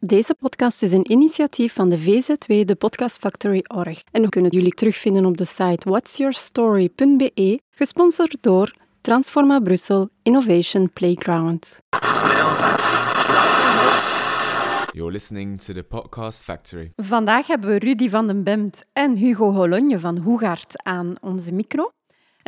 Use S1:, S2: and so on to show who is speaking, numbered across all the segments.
S1: Deze podcast is een initiatief van de VZW, de Podcast Factory Org. En we kunnen jullie terugvinden op de site whatsyourstory.be, gesponsord door Transforma Brussel Innovation Playground.
S2: You're listening to the Podcast Factory.
S1: Vandaag hebben we Rudy van den Bemt en Hugo Hologne van Hoegaard aan onze micro.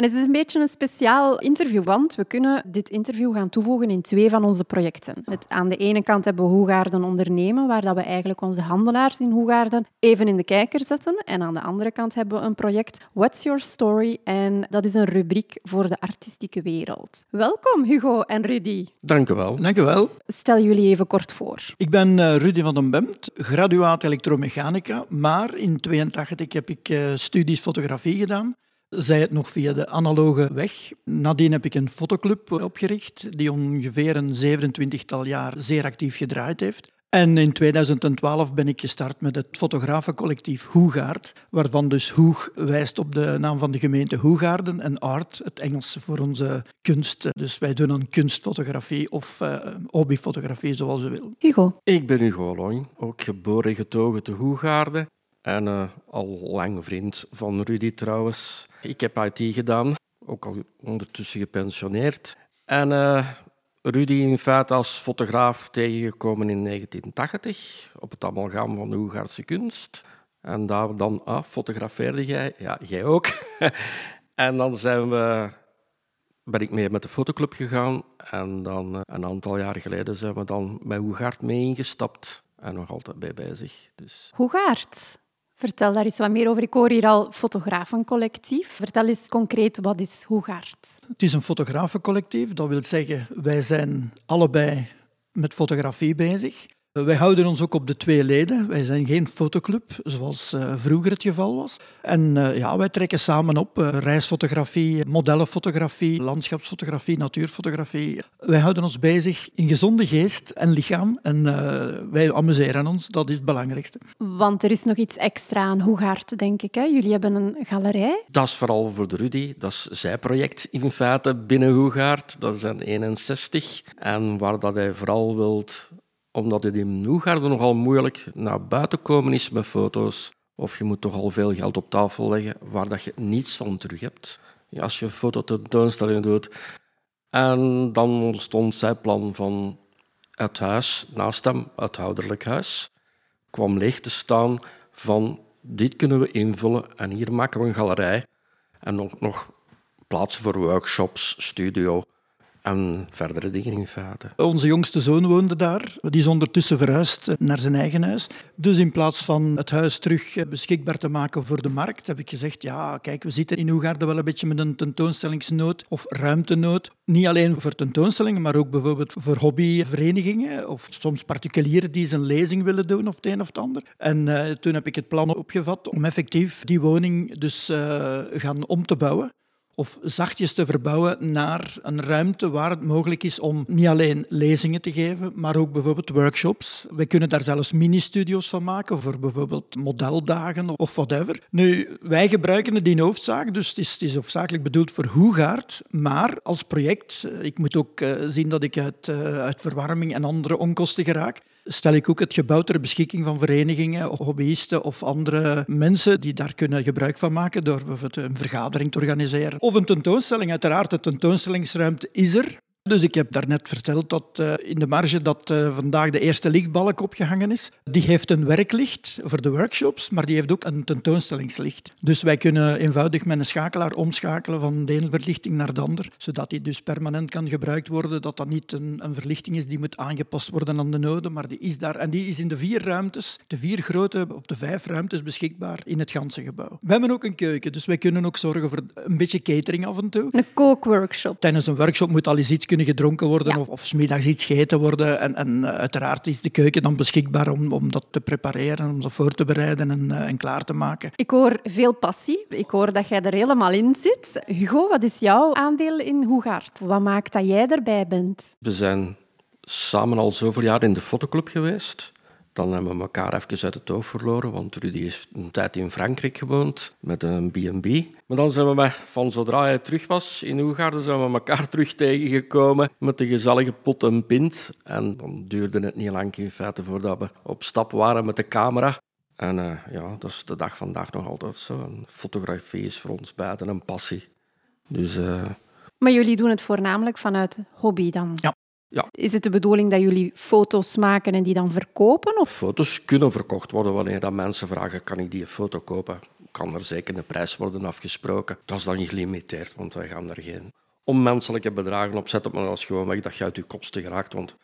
S1: En het is een beetje een speciaal interview, want we kunnen dit interview gaan toevoegen in twee van onze projecten. Met, aan de ene kant hebben we Hoegaarden ondernemen, waar dat we eigenlijk onze handelaars in Hoegaarden even in de kijker zetten. En aan de andere kant hebben we een project What's Your Story? En dat is een rubriek voor de artistieke wereld. Welkom Hugo en Rudy.
S3: Dank u wel.
S4: Dank u wel.
S1: Stel jullie even kort voor.
S4: Ik ben uh, Rudy van den Bemt, graduaat elektromechanica, maar in 82 heb ik uh, studies fotografie gedaan zij het nog via de analoge weg. Nadien heb ik een fotoclub opgericht, die ongeveer een 27-tal jaar zeer actief gedraaid heeft. En in 2012 ben ik gestart met het fotografencollectief Hoegaard, waarvan dus Hoeg wijst op de naam van de gemeente Hoegaarden en Art, het Engels voor onze kunst. Dus wij doen dan kunstfotografie of uh, hobbyfotografie, zoals u wil.
S1: Hugo?
S3: Ik ben Hugo Long, ook geboren en getogen te Hoegaarden. En uh, al lang vriend van Rudy trouwens. Ik heb IT gedaan, ook al ondertussen gepensioneerd. En uh, Rudy in feite als fotograaf tegengekomen in 1980 op het amalgam van de Hoegaardse kunst. En daar dan, ah, fotografeerde jij? Ja, jij ook. en dan zijn we, ben ik mee met de fotoclub gegaan. En dan uh, een aantal jaar geleden zijn we dan bij Hoegaard mee ingestapt. En nog altijd bij bezig. Dus.
S1: Hoegaard? Vertel daar eens wat meer over. Ik hoor hier al fotografencollectief. Vertel eens concreet, wat is Hoegaard?
S4: Het is een fotografencollectief. Dat wil zeggen, wij zijn allebei met fotografie bezig. Wij houden ons ook op de twee leden. Wij zijn geen fotoclub, zoals uh, vroeger het geval was. En uh, ja, wij trekken samen op uh, reisfotografie, modellenfotografie, landschapsfotografie, natuurfotografie. Wij houden ons bezig in gezonde geest en lichaam. En wij amuseren ons, dat is het belangrijkste.
S1: Want er is nog iets extra aan Hoegaard, denk ik. Hè? Jullie hebben een galerij.
S3: Dat is vooral voor de Rudy. Dat is zijn project in feite binnen Hoegaard. Dat zijn 61. En waar dat hij vooral wilt omdat het in Noegaarden nogal moeilijk naar buiten komen is met foto's. Of je moet toch al veel geld op tafel leggen waar dat je niets van terug hebt. Als je een fototentoonstelling doet. En dan ontstond zijn plan van het huis naast hem, het ouderlijk huis, kwam leeg te staan van dit kunnen we invullen en hier maken we een galerij. En ook nog plaatsen voor workshops, studio en verdere dingen in feite.
S4: Onze jongste zoon woonde daar. Die is ondertussen verhuisd naar zijn eigen huis. Dus in plaats van het huis terug beschikbaar te maken voor de markt, heb ik gezegd, ja, kijk, we zitten in Hoegaarden wel een beetje met een tentoonstellingsnood of ruimtenood. Niet alleen voor tentoonstellingen, maar ook bijvoorbeeld voor hobbyverenigingen of soms particulieren die zijn lezing willen doen of het een of het ander. En uh, toen heb ik het plan opgevat om effectief die woning dus uh, gaan om te bouwen of zachtjes te verbouwen naar een ruimte waar het mogelijk is om niet alleen lezingen te geven, maar ook bijvoorbeeld workshops. We kunnen daar zelfs mini-studio's van maken voor bijvoorbeeld modeldagen of whatever. Nu, wij gebruiken het in hoofdzaak, dus het is, het is hoofdzakelijk bedoeld voor Hoegaard, maar als project, eh, ik moet ook uh, zien dat ik uit, uh, uit verwarming en andere onkosten geraak, stel ik ook het gebouw ter beschikking van verenigingen, hobbyisten of andere mensen die daar kunnen gebruik van maken door bijvoorbeeld een vergadering te organiseren. Of een tentoonstelling. Uiteraard, de tentoonstellingsruimte is er. Dus ik heb daarnet verteld dat uh, in de marge dat uh, vandaag de eerste lichtbalk opgehangen is. Die heeft een werklicht voor de workshops, maar die heeft ook een tentoonstellingslicht. Dus wij kunnen eenvoudig met een schakelaar omschakelen van de ene verlichting naar de ander, zodat die dus permanent kan gebruikt worden, dat dat niet een, een verlichting is die moet aangepast worden aan de noden, maar die is daar. En die is in de vier ruimtes, de vier grote of de vijf ruimtes beschikbaar in het ganse gebouw. We hebben ook een keuken, dus wij kunnen ook zorgen voor een beetje catering af en toe.
S1: Een kookworkshop.
S4: Tijdens een workshop moet al eens iets kunnen gedronken worden ja. of, of smiddags iets gegeten worden. En, en uh, uiteraard is de keuken dan beschikbaar om, om dat te prepareren, om dat voor te bereiden en, uh, en klaar te maken.
S1: Ik hoor veel passie. Ik hoor dat jij er helemaal in zit. Hugo, wat is jouw aandeel in Hoegaard? Wat maakt dat jij erbij bent?
S3: We zijn samen al zoveel jaar in de fotoclub geweest Dan hebben we elkaar even uit het oog verloren, want Rudy heeft een tijd in Frankrijk gewoond met een B&B. Maar dan zijn we van zodra hij terug was in Oegaarden, zijn we elkaar terug tegengekomen met de gezellige pot en pint. En dan duurde het niet lang in feite voordat we op stap waren met de camera. En uh, ja, dat is de dag vandaag nog altijd zo. En fotografie is voor ons beiden een passie. Dus, uh...
S1: Maar jullie doen het voornamelijk vanuit hobby dan?
S3: Ja. Ja.
S1: Is het de bedoeling dat jullie foto's maken en die dan verkopen? Of?
S3: Foto's kunnen verkocht worden wanneer dat mensen vragen, kan ik die foto kopen? Kan er zeker een prijs worden afgesproken? Dat is dan niet gelimiteerd, want wij gaan er geen onmenselijke bedragen op zetten, maar dat is gewoon weg dat je uit je kosten geraakt, want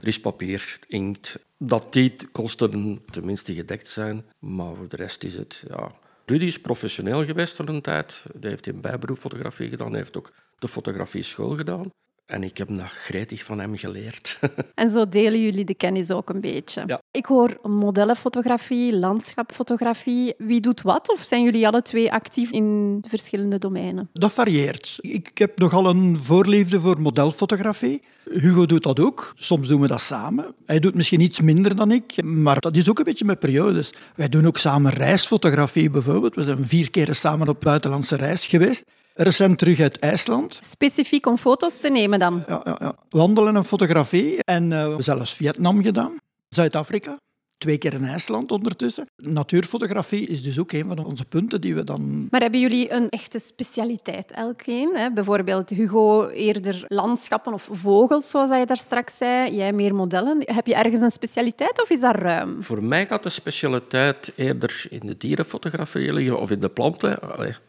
S3: er is papier, inkt. Dat die kosten tenminste gedekt zijn, maar voor de rest is het... Ja. Rudy is professioneel geweest voor een tijd. Hij heeft in bijberoep fotografie gedaan. Hij heeft ook de fotografie school gedaan. En ik heb dat gretig van hem geleerd.
S1: En zo delen jullie de kennis ook een beetje.
S3: Ja.
S1: Ik hoor modellenfotografie, landschapfotografie. Wie doet wat? Of zijn jullie alle twee actief in verschillende domeinen?
S4: Dat varieert. Ik heb nogal een voorliefde voor modelfotografie. Hugo doet dat ook. Soms doen we dat samen. Hij doet misschien iets minder dan ik, maar dat is ook een beetje met periodes. Wij doen ook samen reisfotografie bijvoorbeeld. We zijn vier keer samen op buitenlandse reis geweest. Recent terug uit IJsland.
S1: Specifiek om foto's te nemen dan?
S4: Ja, ja, ja. wandelen en fotografie. En uh, we hebben zelfs Vietnam gedaan, Zuid-Afrika. Twee keer in IJsland ondertussen. Natuurfotografie is dus ook een van onze punten die we dan...
S1: Maar hebben jullie een echte specialiteit, elkeen? Hè? Bijvoorbeeld Hugo eerder landschappen of vogels, zoals je daar straks zei. Jij meer modellen. Heb je ergens een specialiteit of is dat ruim?
S3: Voor mij gaat de specialiteit eerder in de dierenfotografie liggen of in de planten,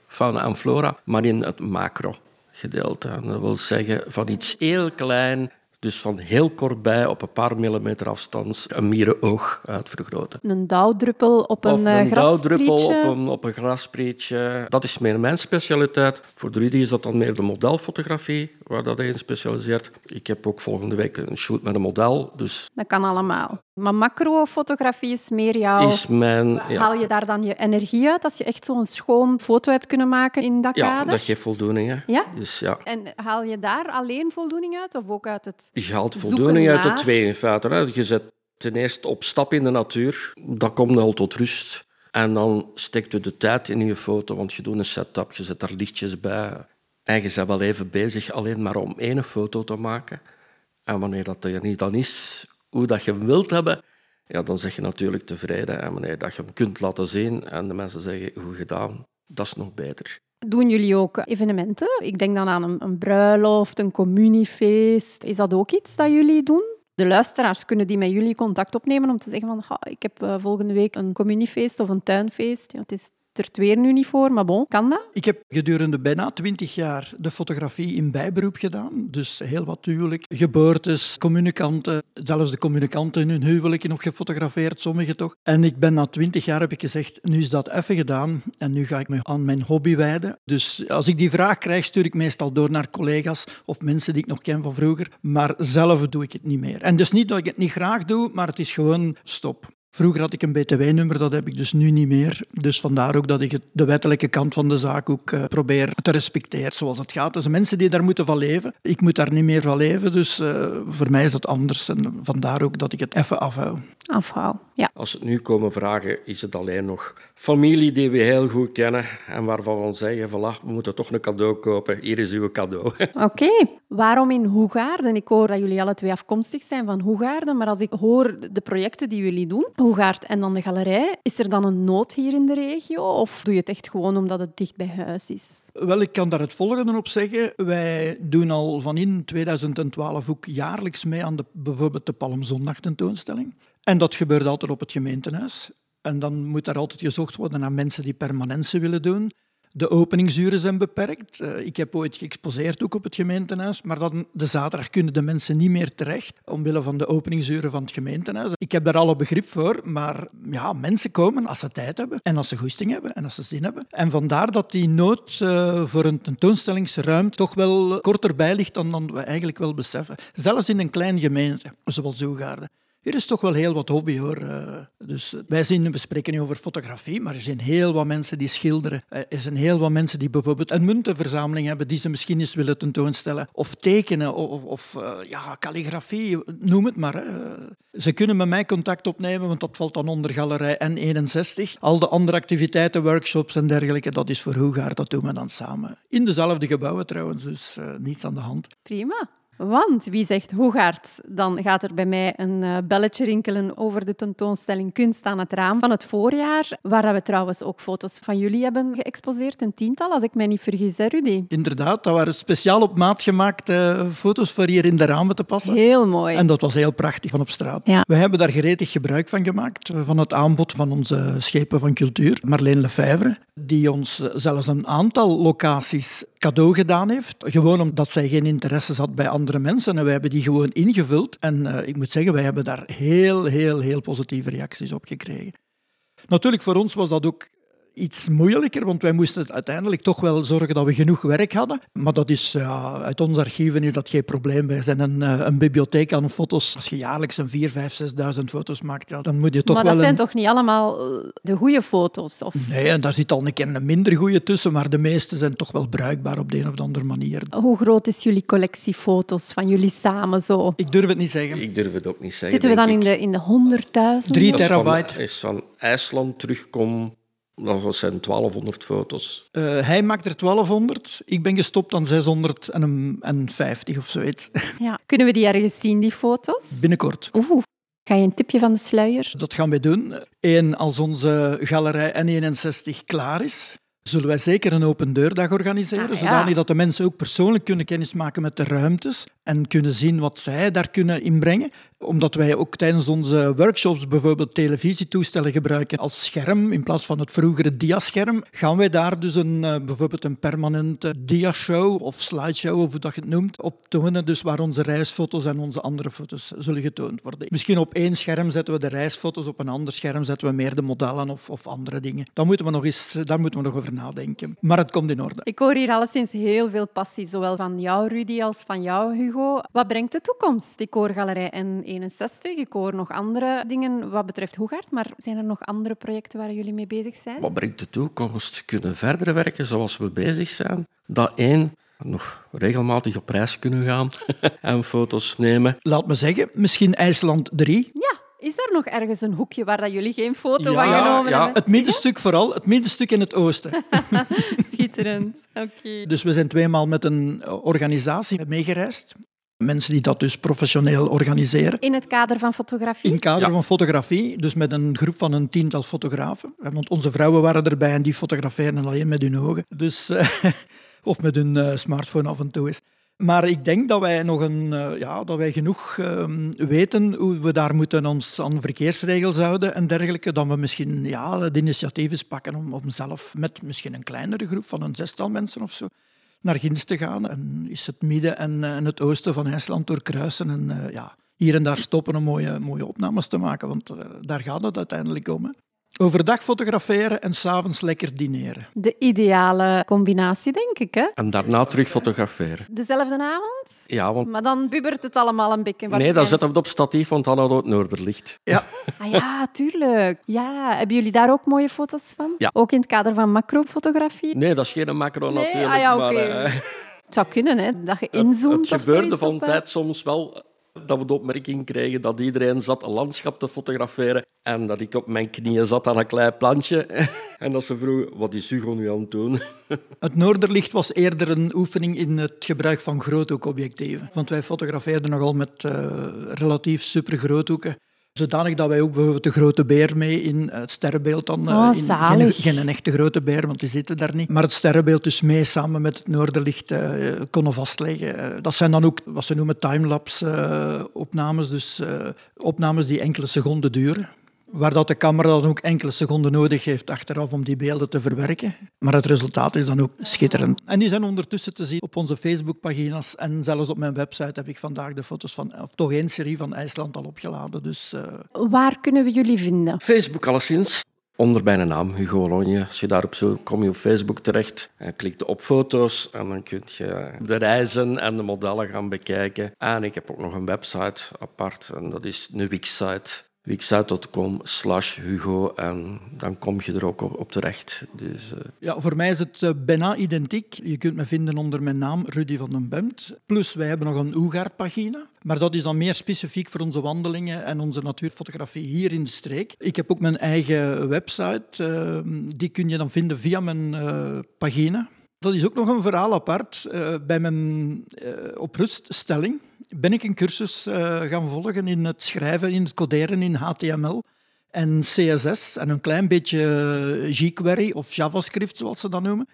S3: fauna en flora, maar in het macro gedeelte. Dat wil zeggen van iets heel klein dus van heel kort bij, op een paar millimeter afstand, een mierenoog uitvergroten.
S1: Een dauwdruppel op een,
S3: of
S1: een
S3: dauwdruppel op een, op een grasprietje. Dat is meer mijn specialiteit. Voor Rudy is dat dan meer de modelfotografie, waar dat hij in specialiseert. Ik heb ook volgende week een shoot met een model. Dus...
S1: Dat kan allemaal. Maar macrofotografie is meer jouw...
S3: Is mijn... Ja.
S1: Haal je daar dan je energie uit als je echt zo'n schoon foto hebt kunnen maken in dat
S3: ja,
S1: kader?
S3: dat geeft voldoening. Hè.
S1: Ja?
S3: Dus, ja?
S1: En haal je daar alleen voldoening uit of ook uit het
S3: Je haalt voldoening uit de twee in feite. Hè. Je zet ten eerste op stap in de natuur. Dat komt al tot rust. En dan steekt je de tijd in je foto, want je doet een setup, je zet daar lichtjes bij. En je bent wel even bezig alleen maar om één foto te maken. En wanneer dat er niet dan is, hoe dat je wilt hebben, ja, dan zeg je natuurlijk tevreden. En wanneer dat je hem kunt laten zien en de mensen zeggen, goed gedaan, dat is nog beter.
S1: Doen jullie ook evenementen? Ik denk dan aan een, bruiloft, een communiefeest. Is dat ook iets dat jullie doen? De luisteraars kunnen die met jullie contact opnemen om te zeggen van "Ha, ik heb uh, volgende week een communiefeest of een tuinfeest. Ja, het is er weer nu niet voor, maar bon, kan dat?
S4: Ik heb gedurende bijna twintig jaar de fotografie in bijberoep gedaan. Dus heel wat huwelijk, geboortes, communicanten. Zelfs de communicanten in hun huwelijken nog gefotografeerd, sommigen toch. En ik ben na twintig jaar heb ik gezegd, nu is dat even gedaan en nu ga ik me aan mijn hobby wijden. Dus als ik die vraag krijg, stuur ik meestal door naar collega's of mensen die ik nog ken van vroeger. Maar zelf doe ik het niet meer. En dus niet dat ik het niet graag doe, maar het is gewoon stop. Vroeger had ik een btw-nummer, dat heb ik dus nu niet meer. Dus vandaar ook dat ik het, de wettelijke kant van de zaak ook uh, probeer te respecteren zoals het gaat. Er zijn mensen die daar moeten van leven. Ik moet daar niet meer van leven, dus uh, voor mij is dat anders. En vandaar ook dat ik het even afhoud.
S1: Afhoud, ja.
S3: Als het nu komen vragen, is het alleen nog familie die we heel goed kennen en waarvan we zeggen, voilà, we moeten toch een cadeau kopen. Hier is uw cadeau.
S1: Oké. Okay. Waarom in Hoegaarden? Ik hoor dat jullie alle twee afkomstig zijn van Hoegaarden, maar als ik hoor de projecten die jullie doen, Hoegaard en dan de galerij, is er dan een nood hier in de regio? Of doe je het echt gewoon omdat het dicht bij huis is?
S4: Wel, ik kan daar het volgende op zeggen. Wij doen al van in 2012 ook jaarlijks mee aan de, bijvoorbeeld de Palmzondag tentoonstelling. En dat gebeurt altijd op het gemeentehuis. En dan moet daar altijd gezocht worden naar mensen die permanentie willen doen. De openingsuren zijn beperkt. Ik heb ooit geëxposeerd ook op het gemeentehuis, maar dan de zaterdag kunnen de mensen niet meer terecht omwille van de openingsuren van het gemeentehuis. Ik heb daar alle begrip voor, maar ja, mensen komen als ze tijd hebben en als ze goesting hebben en als ze zin hebben. En vandaar dat die nood uh, voor een tentoonstellingsruimte toch wel korter bij ligt dan, dan we eigenlijk wel beseffen. Zelfs in een kleine gemeente, zoals Zoegaarden. Er is toch wel heel wat hobby hoor. Eh, dus wij zien, we spreken nu over fotografie, maar er zijn heel wat mensen die schilderen. Eh, er zijn heel wat mensen die bijvoorbeeld een muntenverzameling hebben die ze misschien eens willen tentoonstellen. Of tekenen, of, of ja, calligrafie, noem het maar. Ze kunnen met mij contact opnemen, want dat valt dan onder galerij N61. Al de andere activiteiten, workshops en dergelijke, dat is voor Hoegaard, dat doen we dan samen. In dezelfde gebouwen trouwens, dus niets aan de hand.
S1: Prima. Want wie zegt Hoegaard, dan gaat er bij mij een uh, belletje rinkelen over de tentoonstelling Kunst aan het raam van het voorjaar, waar we trouwens ook foto's van jullie hebben geëxposeerd, een tiental, als ik mij niet vergis, hè Rudy?
S4: Inderdaad, dat waren speciaal op maat gemaakte eh, foto's voor hier in de ramen te passen.
S1: Heel mooi.
S4: En dat was heel prachtig van op straat.
S1: Ja.
S4: We hebben daar gretig gebruik van gemaakt, van het aanbod van onze schepen van cultuur, Marleen Lefevre, die ons zelfs een aantal locaties cadeau gedaan heeft. Gewoon omdat zij geen interesse had bij andere mensen. En wij hebben die gewoon ingevuld. En uh, ik moet zeggen, wij hebben daar heel, heel, heel positieve reacties op gekregen. Natuurlijk, voor ons was dat ook iets moeilijker, want wij moesten uiteindelijk toch wel zorgen dat we genoeg werk hadden. Maar dat is, ja, uit onze archieven is dat geen probleem. Wij zijn een, eh, een bibliotheek aan foto's. Als je jaarlijks een 4, 5, 6.000 foto's maakt, ja, dan moet je toch
S1: maar
S4: wel...
S1: Maar dat zijn
S4: een...
S1: toch niet allemaal eh, de goede foto's? Of...
S4: Nee, en daar zit al een keer een minder goede tussen, maar de meeste zijn toch wel bruikbaar op de een of andere manier.
S1: Hoe groot is jullie collectie foto's van jullie samen zo?
S4: Ik durf het niet zeggen.
S3: Ik durf het ook niet zeggen.
S1: Zitten we dan in de, in de 100.000?
S4: 3 terabyte.
S3: Van, is van IJsland terugkom dat zijn 1200 foto's.
S4: Uh, hij maakt er 1200. Ik ben gestopt aan 650 of zoiets.
S1: Ja. Kunnen we die ergens zien, die foto's?
S4: Binnenkort.
S1: Oeh. Ga je een tipje van de sluier?
S4: Dat gaan we doen. Eén, als onze galerij N61 klaar is, zullen wij zeker een open deurdag organiseren,
S1: ah, ja.
S4: zodanig dat de mensen ook persoonlijk kunnen kennismaken met de ruimtes en kunnen zien wat zij daar kunnen inbrengen omdat wij ook tijdens onze workshops bijvoorbeeld televisietoestellen gebruiken als scherm in plaats van het vroegere diascherm, gaan wij daar dus een, uh, bijvoorbeeld een permanente diashow of slideshow, of hoe dat je het noemt, op tonen. Dus waar onze reisfoto's en onze andere foto's zullen getoond worden. Misschien op één scherm zetten we de reisfoto's, op een ander scherm zetten we meer de modellen of, of andere dingen. Dan moeten we nog eens, daar moeten we nog over nadenken. Maar het komt in orde.
S1: Ik hoor hier alleszins heel veel passie, zowel van jou, Rudy, als van jou, Hugo. Wat brengt de toekomst, die koorgalerij en 61. Ik hoor nog andere dingen wat betreft Hoegaard, maar zijn er nog andere projecten waar jullie mee bezig zijn?
S3: Wat brengt de toekomst? Kunnen verder werken zoals we bezig zijn? Dat één, nog regelmatig op reis kunnen gaan en foto's nemen.
S4: Laat me zeggen, misschien IJsland 3.
S1: Ja, is er nog ergens een hoekje waar dat jullie geen foto
S3: Ja,
S1: van genomen
S3: ja.
S1: hebben?
S4: Het middenstuk vooral, het middenstuk in het oosten.
S1: Schitterend. Oké.
S4: Dus we zijn tweemaal met een organisatie meegereisd. Mensen die dat dus professioneel organiseren.
S1: In het kader van fotografie?
S4: In het kader
S3: Ja.
S4: van fotografie, dus met een groep van een tiental fotografen. Want onze vrouwen waren erbij en die fotograferen alleen met hun ogen. Dus, eh, of met hun eh, smartphone af en toe eens. Maar ik denk dat wij, nog een, eh, ja, dat wij genoeg ehm, weten hoe we daar moeten ons aan verkeersregels houden en dergelijke. Dat we misschien ja, het initiatief eens pakken om, om zelf met misschien een kleinere groep van een zestal mensen of zo naar Ginds te gaan. En is het midden en, eh, en het oosten van IJsland doorkruisen. En eh, ja, hier en daar stoppen om mooie, mooie opnames te maken, want eh, daar gaat het uiteindelijk om. Overdag fotograferen en s'avonds lekker dineren.
S1: De ideale combinatie, denk ik. Hè?
S3: En daarna terug fotograferen.
S1: Dezelfde avond?
S3: Ja, want
S1: Maar dan bubbert het allemaal een beetje.
S3: nee, dan zetten we het op statief, want dan hadden we het noorderlicht.
S4: Ja,
S1: Ah ja, tuurlijk. Ja, hebben jullie daar ook mooie foto's van?
S3: Ja.
S1: Ook in het kader van macrofotografie?
S3: Nee, dat is geen macro
S1: Nee?
S3: natuurlijk.
S1: Ah ja,
S3: maar,
S1: oké.
S3: eh,
S1: Het zou kunnen, hè, dat je
S3: het,
S1: inzoomt
S3: het
S1: of
S3: gebeurde van tijd soms wel dat we de opmerking kregen dat iedereen zat een landschap te fotograferen en dat ik op mijn knieën zat aan een klein plantje. en dat ze vroegen, wat is Hugo nu aan het doen?
S4: Het Noorderlicht was eerder een oefening in het gebruik van groothoekobjectieven. Want wij fotografeerden nogal met eh, relatief supergroothoeken. Zodanig dat wij ook bijvoorbeeld de grote beer mee in het sterrenbeeld dan... eh,
S1: Oh,
S4: in, geen, geen een echte grote beer, want die zitten daar niet. Maar het sterrenbeeld dus mee samen met het Noorderlicht eh, konden vastleggen. Eh, dat zijn dan ook wat ze noemen timelapse opnames. Dus opnames die enkele seconden duren. Waar dat de camera dan ook enkele seconden nodig heeft achteraf om die beelden te verwerken. Maar het resultaat is dan ook schitterend. En die zijn ondertussen te zien op onze Facebookpagina's. En zelfs op mijn website heb ik vandaag de foto's van, of toch één serie van IJsland al opgeladen. Dus eh,
S1: Waar kunnen we jullie vinden?
S3: Facebook alleszins. onder mijn naam, Hugo Olonje. Als je daarop zoekt, kom je op Facebook terecht en klikt op foto's en dan kun je de reizen en de modellen gaan bekijken. En ik heb ook nog een website apart en dat is een Wix-site wixsite.com slash Hugo en dan kom je er ook op, terecht. Dus, uh...
S4: Ja, voor mij is het uh, bijna identiek. Je kunt me vinden onder mijn naam Rudy van den Bemt. Plus, wij hebben nog een Oegaar-pagina. Maar dat is dan meer specifiek voor onze wandelingen en onze natuurfotografie hier in de streek. Ik heb ook mijn eigen website. Uh, die kun je dan vinden via mijn pagina. Dat is ook nog een verhaal apart. bij mijn opruststelling ben ik een cursus uh, gaan volgen in het schrijven, in het coderen in HTML en CSS en een klein beetje eh, jQuery of JavaScript, zoals ze dat noemen.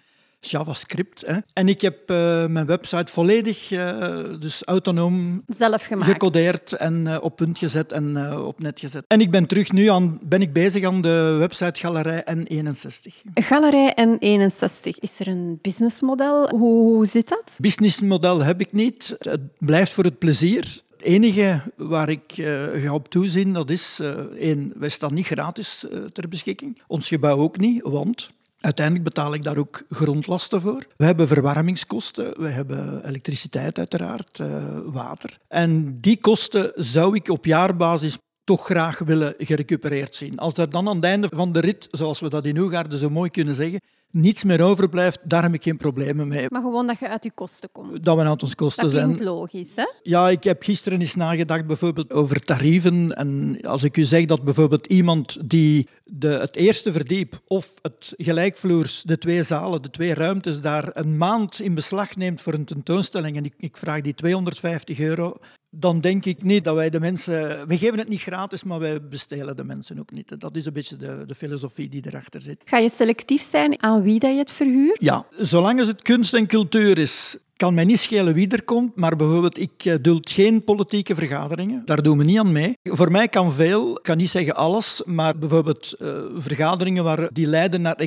S4: JavaScript. Hè. En ik heb uh, mijn website volledig uh, dus autonoom
S1: Zelf gemaakt.
S4: gecodeerd en uh, op punt gezet en op net gezet. En ik ben terug nu aan, ben ik bezig aan de website Galerij N61.
S1: Galerij N61, is er een businessmodel? Hoe, hoe zit dat?
S4: Businessmodel heb ik niet. Het blijft voor het plezier. Het enige waar ik uh, ga op toezien, dat is, uh, één, wij staan niet gratis uh, ter beschikking. Ons gebouw ook niet, want Uiteindelijk betaal ik daar ook grondlasten voor. We hebben verwarmingskosten, we hebben elektriciteit uiteraard, uh, water. En die kosten zou ik op jaarbasis toch graag willen gerecupereerd zien. Als er dan aan het einde van de rit, zoals we dat in Oegaarden zo mooi kunnen zeggen, niets meer overblijft, daar heb ik geen problemen mee.
S1: Maar gewoon dat je uit je kosten komt.
S4: Dat we uit ons kosten zijn.
S1: Dat klinkt logisch, hè?
S4: Ja, ik heb gisteren eens nagedacht bijvoorbeeld over tarieven. En als ik u zeg dat bijvoorbeeld iemand die de, het eerste verdiep of het gelijkvloers, de twee zalen, de twee ruimtes, daar een maand in beslag neemt voor een tentoonstelling en ik, ik vraag die 250 euro, dan denk ik niet dat wij de mensen... We geven het niet gratis, maar wij bestelen de mensen ook niet. Dat is een beetje de, de filosofie die erachter zit.
S1: Ga je selectief zijn aan wie dat je het verhuurt?
S4: Ja, zolang het kunst en cultuur is, kan mij niet schelen wie er komt, maar bijvoorbeeld ik eh, duld geen politieke vergaderingen. Daar doen we niet aan mee. Voor mij kan veel, ik kan niet zeggen alles, maar bijvoorbeeld uh, vergaderingen waar die leiden naar nee,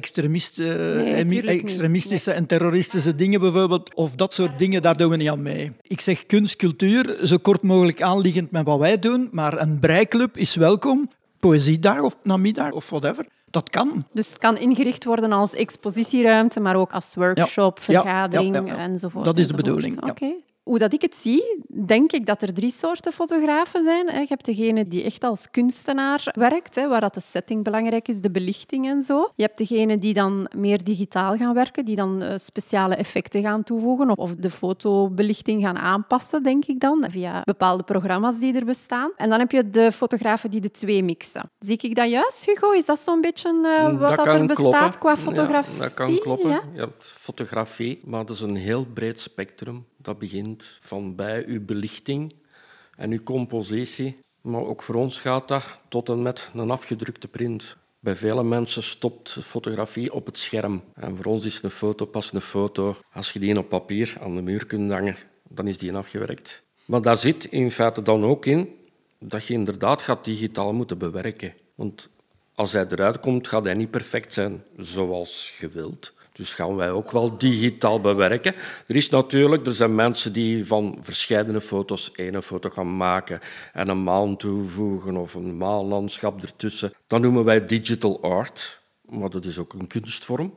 S4: extremistische en terroristische dingen bijvoorbeeld, of dat soort dingen, daar doen we niet aan mee. Ik zeg kunst, cultuur, zo kort mogelijk aanliggend met wat wij doen, maar een breiklub is welkom. Poëziedag of namiddag of whatever. Dat kan.
S1: Dus het kan ingericht worden als expositieruimte, maar ook als workshop, vergadering enzovoort.
S4: Dat is de bedoeling.
S1: Oké hoe dat ik het zie, denk ik dat er drie soorten fotografen zijn. Je hebt degene die echt als kunstenaar werkt, waar dat de setting belangrijk is, de belichting en zo. Je hebt degene die dan meer digitaal gaan werken, die dan eh, speciale effecten gaan toevoegen of de fotobelichting gaan aanpassen, denk ik dan, via bepaalde programma's die er bestaan. En dan heb je de fotografen die de twee mixen. Zie ik dat juist, Hugo? Is dat zo'n beetje uh, wat dat, er bestaat qua fotografie?
S3: Ja, dat kan kloppen. Ja? Je hebt fotografie, maar dat is een heel breed spectrum. Dat begint van bij uw belichting en uw compositie. Maar ook voor ons gaat dat tot en met een afgedrukte print. Bij vele mensen stopt fotografie op het scherm. En voor ons is een foto pas een foto. Als je die op papier aan de muur kunt hangen, dan is die afgewerkt. Maar daar zit in feite dan ook in dat je inderdaad gaat digitaal moeten bewerken. Want als hij eruit komt, gaat hij niet perfect zijn zoals je wilt. Dus gaan wij ook wel digitaal bewerken. Er is natuurlijk, er zijn mensen die van verschillende foto's één foto gaan maken en een maan toevoegen of een maanlandschap ertussen. Dat noemen wij digital art, maar dat is ook een kunstvorm.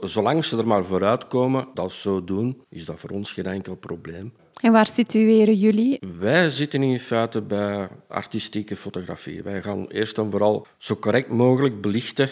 S3: Zolang ze er maar vooruit komen dat zo doen, is dat voor ons geen enkel probleem.
S1: En waar situeren jullie?
S3: Wij zitten in feite bij artistieke fotografie. Wij gaan eerst en vooral zo correct mogelijk belichten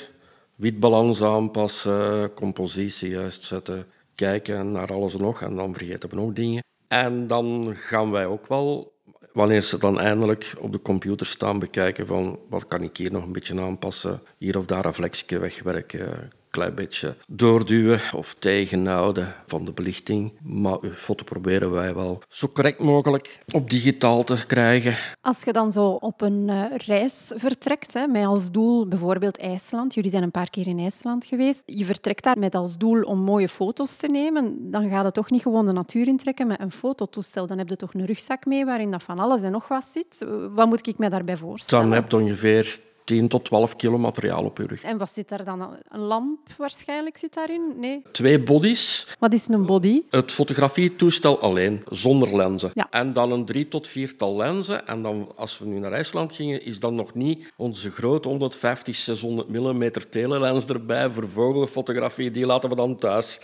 S3: witbalans aanpassen, compositie juist zetten, kijken naar alles en nog en dan vergeten we nog dingen. En dan gaan wij ook wel, wanneer ze dan eindelijk op de computer staan, bekijken van wat kan ik hier nog een beetje aanpassen, hier of daar een flexje wegwerken, klein beetje doorduwen of tegenhouden van de belichting. Maar uw foto proberen wij wel zo correct mogelijk op digitaal te krijgen.
S1: Als je dan zo op een uh, reis vertrekt, hè, met als doel bijvoorbeeld IJsland, jullie zijn een paar keer in IJsland geweest, je vertrekt daar met als doel om mooie foto's te nemen, dan gaat het toch niet gewoon de natuur intrekken met een fototoestel. Dan heb je toch een rugzak mee waarin dat van alles en nog wat zit. Wat moet ik me daarbij voorstellen?
S3: Dan heb je ongeveer 10 tot 12 kilo materiaal op je rug.
S1: En wat zit daar dan? Een lamp waarschijnlijk zit daarin? Nee.
S3: Twee bodies,
S1: Wat is een body?
S3: het fotografietoestel alleen, zonder lenzen.
S1: Ja.
S3: En dan een drie tot viertal lenzen. En dan, als we nu naar IJsland gingen, is dan nog niet onze grote 150, 600 mm telelens erbij voor vogelfotografie. Die laten we dan thuis.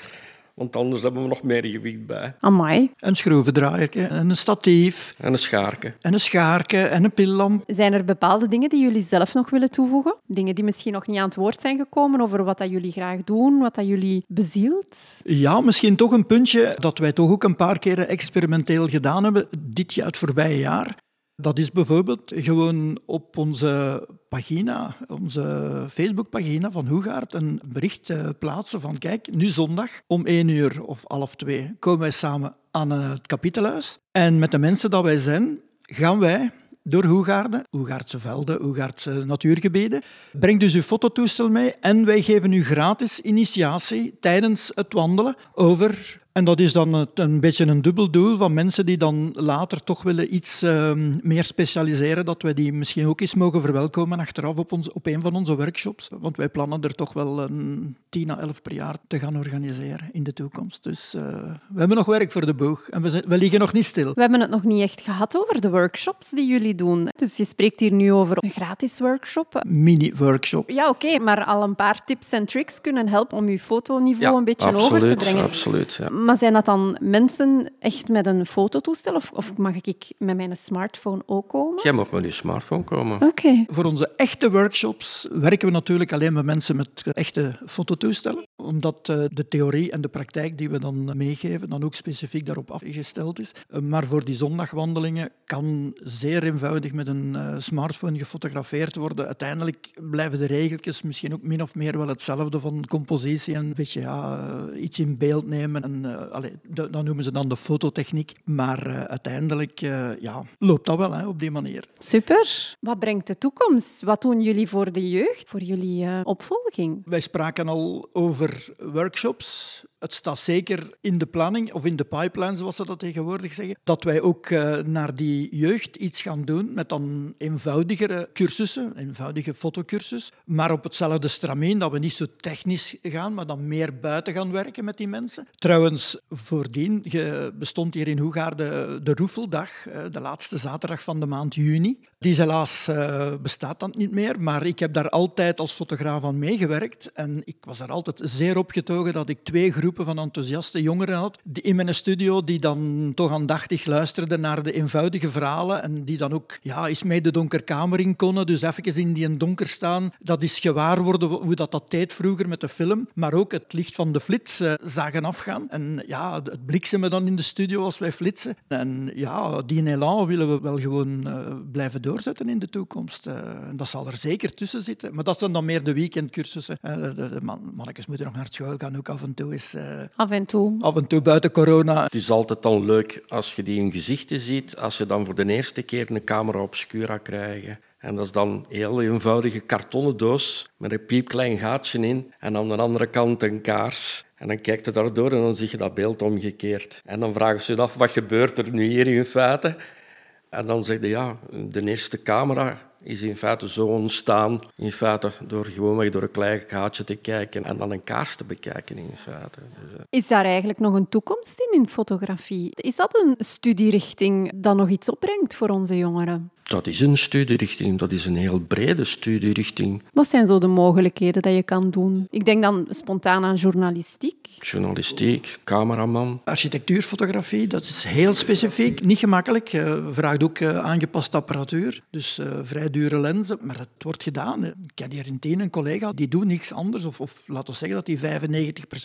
S3: Want anders hebben we nog meer gewicht bij.
S1: Amai.
S4: Een schroevendraaier en een statief
S3: En een schaarke.
S4: en een schaarke en een pillamp.
S1: Zijn er bepaalde dingen die jullie zelf nog willen toevoegen? Dingen die misschien nog niet aan het woord zijn gekomen over wat dat jullie graag doen, wat dat jullie bezielt?
S4: Ja, misschien toch een puntje dat wij toch ook een paar keren experimenteel gedaan hebben dit jaar, het voorbije jaar. Dat is bijvoorbeeld gewoon op onze pagina, onze Facebookpagina van Hoegaard, een bericht eh, plaatsen van kijk, nu zondag om één uur of half twee komen wij samen aan het kapitelhuis. En met de mensen dat wij zijn, gaan wij door Hoegaarden, Hoegaardse velden, Hoegaardse natuurgebieden. Breng dus uw fototoestel mee en wij geven u gratis initiatie tijdens het wandelen over... En dat is dan het- een beetje een dubbel doel van mensen die dan later toch willen iets ehm, meer specialiseren, dat wij die misschien ook eens mogen verwelkomen achteraf op, ons, op een van onze workshops. Want wij plannen er toch wel een 10 à 11 per jaar te gaan organiseren in de toekomst. Dus eh, we hebben nog werk voor de boeg en we, zijn- we liggen nog niet stil.
S1: We hebben het nog niet echt gehad over de workshops die jullie doen. Dus je spreekt hier nu over een gratis workshop.
S4: Mini-workshop.
S1: Ja, oké, maar al een paar tips en tricks kunnen helpen om je fotoniveau
S3: Ja,
S1: een beetje over te
S3: absoluut,
S1: brengen.
S3: absoluut. Ja.
S1: Maar zijn dat dan mensen echt met een fototoestel of, of mag ik met mijn smartphone ook komen?
S3: Jij mag met je smartphone komen.
S1: Oké.
S4: Voor onze echte workshops werken we natuurlijk alleen met mensen met echte fototoestellen, omdat eh, de theorie en de praktijk die we dan meegeven dan ook specifiek daarop afgesteld is. Eh, Maar voor die zondagwandelingen kan zeer eenvoudig met een eh, smartphone gefotografeerd worden. Uiteindelijk blijven de regeltjes misschien ook min of meer wel hetzelfde van compositie en een beetje ja, iets in beeld nemen. En, allee, dat, dat noemen ze dan de fototechniek. Maar eh, uiteindelijk ja, loopt dat wel hè, op die manier.
S1: Super. Wat brengt de toekomst? Wat doen jullie voor de jeugd, voor jullie eh, opvolging?
S4: Wij spraken al over workshops. Het staat zeker in de planning, of in de pipeline, zoals ze dat tegenwoordig zeggen, dat wij ook eh, naar die jeugd iets gaan doen met dan eenvoudigere cursussen, eenvoudige fotocursus, maar op hetzelfde stramien, dat we niet zo technisch gaan, maar dan meer buiten gaan werken met die mensen. Trouwens, voordien bestond hier in Hoegaarden de Roefeldag, eh, de laatste zaterdag van de maand juni. Die is helaas eh, bestaat dan niet meer, maar ik heb daar altijd als fotograaf aan meegewerkt. En ik was er altijd zeer opgetogen dat ik twee groepen van enthousiaste jongeren had die in mijn studio die dan toch aandachtig luisterden naar de eenvoudige verhalen en die dan ook ja, eens mee de donkerkamer in konden, dus even in die donker staan, dat is gewaar worden hoe dat dat deed vroeger met de film, maar ook het licht van de flits zagen afgaan. En ja, het bliksemen dan in de studio als wij flitsen. En ja, die elan willen we wel gewoon eh, blijven doorzetten in de toekomst. Eh, en dat zal er zeker tussen zitten. Maar dat zijn dan meer de weekendcursussen. Eh, de, de man, mannetjes moeten nog naar school gaan, ook af en toe eens. eh,
S1: Af en toe.
S4: af en toe buiten corona.
S3: Het is altijd dan leuk als je die in gezichten ziet, als je dan voor de eerste keer een camera obscura krijgen. En dat is dan een heel eenvoudige kartonnen doos met een piepklein gaatje in en aan de andere kant een kaars. En dan kijkt je daardoor en dan zie je dat beeld omgekeerd. En dan vragen ze je af, wat gebeurt er nu hier in feite? En dan zeg je, ja, de eerste camera is in feite zo ontstaan, in feite door gewoonweg door een klein gaatje te kijken en dan een kaars te bekijken in feite. Dus, eh,
S1: Is daar eigenlijk nog een toekomst in, in fotografie? Is dat een studierichting dat nog iets opbrengt voor onze jongeren?
S3: Dat is een studierichting, dat is een heel brede studierichting.
S1: Wat zijn zo de mogelijkheden dat je kan doen? Ik denk dan spontaan aan journalistiek.
S3: Journalistiek, cameraman.
S4: Architectuurfotografie, dat is heel specifiek, niet gemakkelijk. Eh, vraagt ook eh, aangepaste apparatuur, dus eh, vrij dure lenzen, maar het wordt gedaan. Ik ken hier in Teen een collega, die doet niks anders, of, of laten we zeggen dat hij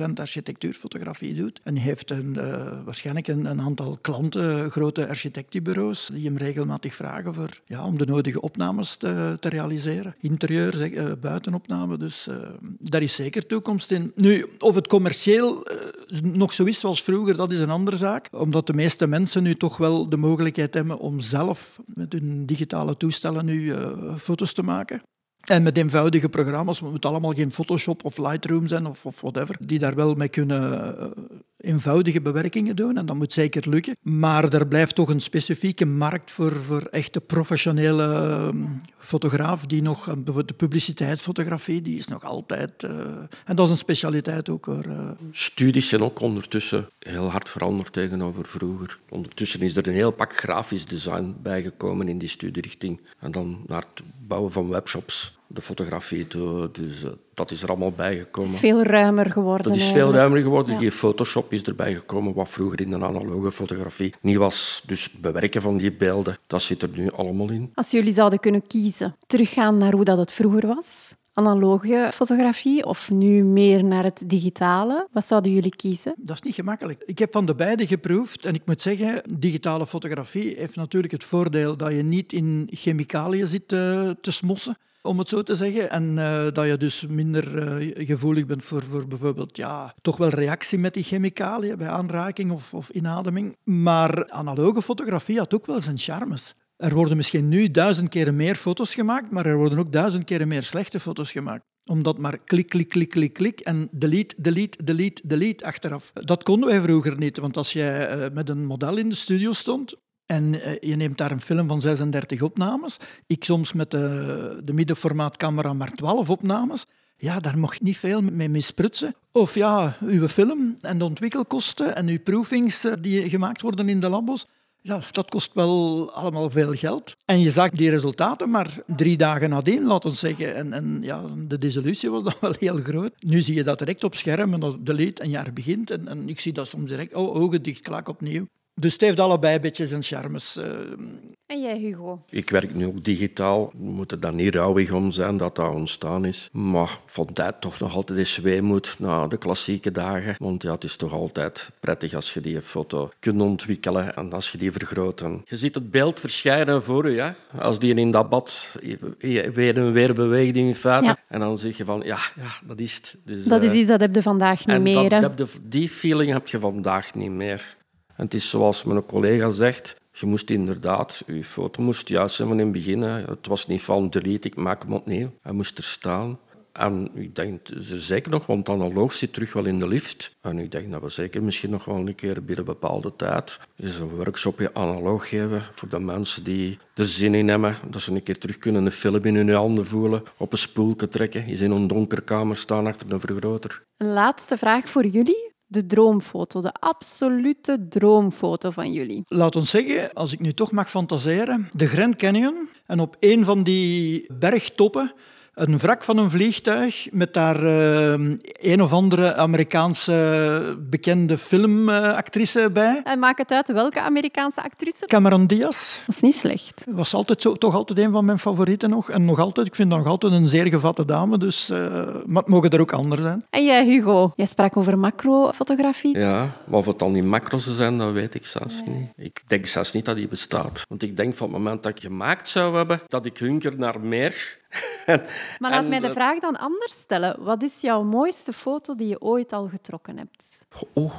S4: 95% architectuurfotografie doet. En hij heeft een, eh, waarschijnlijk een, een aantal klanten, grote architectenbureaus, die hem regelmatig vragen voor, ja, om de nodige opnames te, te realiseren. Interieur, eh, buitenopname, dus eh, daar is zeker toekomst in. Nu, of het commercieel eh, nog zo is zoals vroeger, dat is een andere zaak. Omdat de meeste mensen nu toch wel de mogelijkheid hebben om zelf met hun digitale toestellen nu foto's te maken. En met eenvoudige programma's, het moet allemaal geen Photoshop of Lightroom zijn of, of whatever, die daar wel mee kunnen, eenvoudige bewerkingen doen en dat moet zeker lukken. Maar er blijft toch een specifieke markt voor, voor echte professionele ehm, fotograaf die nog, eh, bijvoorbeeld de publiciteitsfotografie, die is nog altijd... Uh, en dat is een specialiteit ook. Uh.
S3: Studies zijn ook ondertussen heel hard veranderd tegenover vroeger. Ondertussen is er een heel pak grafisch design bijgekomen in die studierichting. En dan naar het bouwen van webshops de fotografie. Dus dat is er allemaal bijgekomen.
S1: Het is veel ruimer geworden.
S3: Dat is veel ruimer geworden. Die Photoshop is erbij gekomen, wat vroeger in de analoge fotografie niet was. Dus het bewerken van die beelden, dat zit er nu allemaal in.
S1: Als jullie zouden kunnen kiezen, teruggaan naar hoe dat het vroeger was, analoge fotografie of nu meer naar het digitale? Wat zouden jullie kiezen?
S4: Dat is niet gemakkelijk. Ik heb van de beide geproefd en ik moet zeggen, digitale fotografie heeft natuurlijk het voordeel dat je niet in chemicaliën zit te, te smossen om het zo te zeggen. En uh, dat je dus minder uh, gevoelig bent voor, voor bijvoorbeeld ja, toch wel reactie met die chemicaliën bij aanraking of, of inademing. Maar analoge fotografie had ook wel zijn charmes. Er worden misschien nu duizend keren meer foto's gemaakt, maar er worden ook duizend keren meer slechte foto's gemaakt omdat maar klik, klik, klik, klik, klik en delete, delete, delete, delete achteraf. Dat konden wij vroeger niet, want als jij uh, met een model in de studio stond, en uh, je neemt daar een film van 36 opnames. Ik soms met de, de middenformaatcamera maar 12 opnames. Ja, daar mocht niet veel mee misprutsen. Of ja, uw film en de ontwikkelkosten en uw proefings eh, die gemaakt worden in de labos. Ja, dat kost wel allemaal veel geld. En je zag die resultaten maar drie dagen nadien, laten we zeggen. En, en ja, de desillusie was dan wel heel groot. Nu zie je dat direct op scherm en dat delete een jaar begint. En, en ik zie dat soms direct, oh, ogen dicht, klak opnieuw. Dus het heeft allebei een beetje zijn charmes. Eh.
S1: En jij, Hugo?
S3: Ik werk nu ook digitaal. We moeten daar niet rouwig om zijn dat dat ontstaan is. Maar vandaar toch nog altijd eens weemoed na de klassieke dagen. Want ja, het is toch altijd prettig als je die foto kunt ontwikkelen en als je die vergroot. En je ziet het beeld verschijnen voor je. Ja? Als die in dat bad weer en weer beweegt in feite. En dan zeg je van, ja, ja dat is het.
S1: Dus, dat is eh, iets dat heb je vandaag niet meer.
S3: Dat, die feeling heb je vandaag niet meer. Het is zoals mijn collega zegt, je moest inderdaad, je foto moest juist zijn in het. Het was niet van delete, ik maak hem opnieuw. Hij moest er staan. En ik denk zeker nog, want analoog zit terug wel in de lift. En ik denk dat we zeker misschien nog wel een keer binnen een bepaalde tijd eens een workshopje analoog geven voor de mensen die er zin in hebben. Dat ze een keer terug kunnen een film in hun handen voelen, op een spoelje trekken, eens in een donkere kamer staan achter een vergroter.
S1: Een laatste vraag voor jullie de droomfoto, de absolute droomfoto van jullie?
S4: Laat ons zeggen, als ik nu toch mag fantaseren, de Grand Canyon en op een van die bergtoppen een wrak van een vliegtuig met daar uh, een of andere Amerikaanse bekende filmactrice bij.
S1: En maak het uit welke Amerikaanse actrice?
S4: Cameron Diaz.
S1: Dat is niet slecht.
S4: Was altijd zo, toch altijd een van mijn favorieten nog. En nog altijd, ik vind dat nog altijd een zeer gevatte dame. Dus, uh, maar het mogen er ook anderen zijn.
S1: En jij, Hugo? Jij sprak over macrofotografie.
S3: Ja, maar of het dan die macro's zijn, dat weet ik zelfs niet. Ik denk zelfs niet dat die bestaat. Want ik denk van het moment dat ik gemaakt zou hebben, dat ik hunker naar meer
S1: maar laat mij de vraag dan anders stellen. Wat is jouw mooiste foto die je ooit al getrokken hebt?
S3: Oh,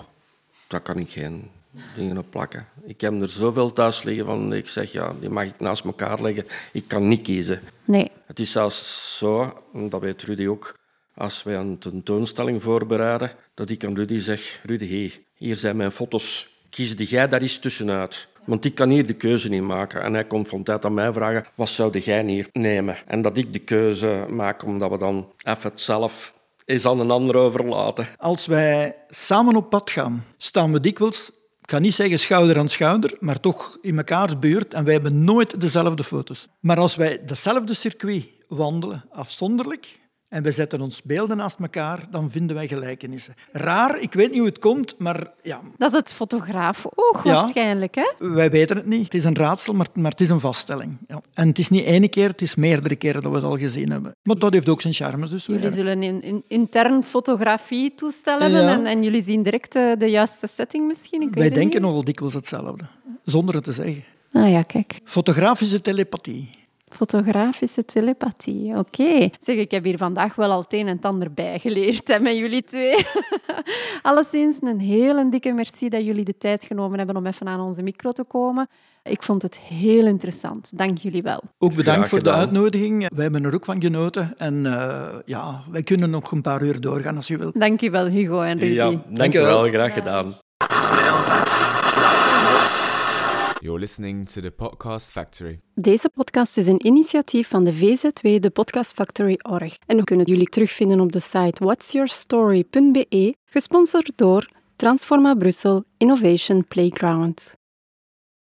S3: daar kan ik geen dingen op plakken. Ik heb er zoveel thuis liggen van ik zeg, ja, die mag ik naast elkaar leggen. Ik kan niet kiezen.
S1: Nee.
S3: Het is zelfs zo, en dat weet Rudy ook, als wij een tentoonstelling voorbereiden, dat ik aan Rudy zeg, Rudy, hey, hier zijn mijn foto's. Kies jij daar eens tussenuit. Want ik kan hier de keuze niet maken. En hij komt van tijd aan mij vragen, wat zou jij hier nemen? En dat ik de keuze maak, omdat we dan even het zelf eens aan een ander overlaten.
S4: Als wij samen op pad gaan, staan we dikwijls ik ga niet zeggen schouder aan schouder, maar toch in mekaars buurt. En wij hebben nooit dezelfde foto's. Maar als wij hetzelfde circuit wandelen, afzonderlijk, en we zetten ons beelden naast elkaar, dan vinden wij gelijkenissen. Raar, ik weet niet hoe het komt, maar ja.
S1: Dat is het fotograafoog waarschijnlijk, hè?
S4: Wij weten het niet. Het is een raadsel, maar, maar het is een vaststelling. Ja. En het is niet één keer, het is meerdere keren dat we het al gezien hebben. Maar dat heeft ook zijn charmes. Dus
S1: jullie zullen een intern fotografie-toestel hebben en, en, jullie zien direct de, de juiste setting misschien? Ik
S4: wij denken nogal dikwijls hetzelfde, zonder het te zeggen.
S1: Ah ja, kijk.
S4: Fotografische telepathie.
S1: Fotografische telepathie, oké. Zeg, ik heb hier vandaag wel al het een en het ander bijgeleerd hè, met jullie twee. Alleszins een hele dikke merci dat jullie de tijd genomen hebben om even aan onze micro te komen. Ik vond het heel interessant. Dank jullie wel.
S4: Ook bedankt voor de uitnodiging. Wij hebben er ook van genoten. En eh, ja, wij kunnen nog een paar uur doorgaan als je wilt.
S1: Dank je wel, Hugo en Rudy.
S3: Ja, dank u wel. Graag gedaan.
S2: Listening to the Podcast Factory.
S1: Deze podcast is een initiatief van de VZW, de Podcast Factory Org. En we kunnen jullie terugvinden op de site whatsyourstory.be, gesponsord door Transforma Brussel Innovation Playground.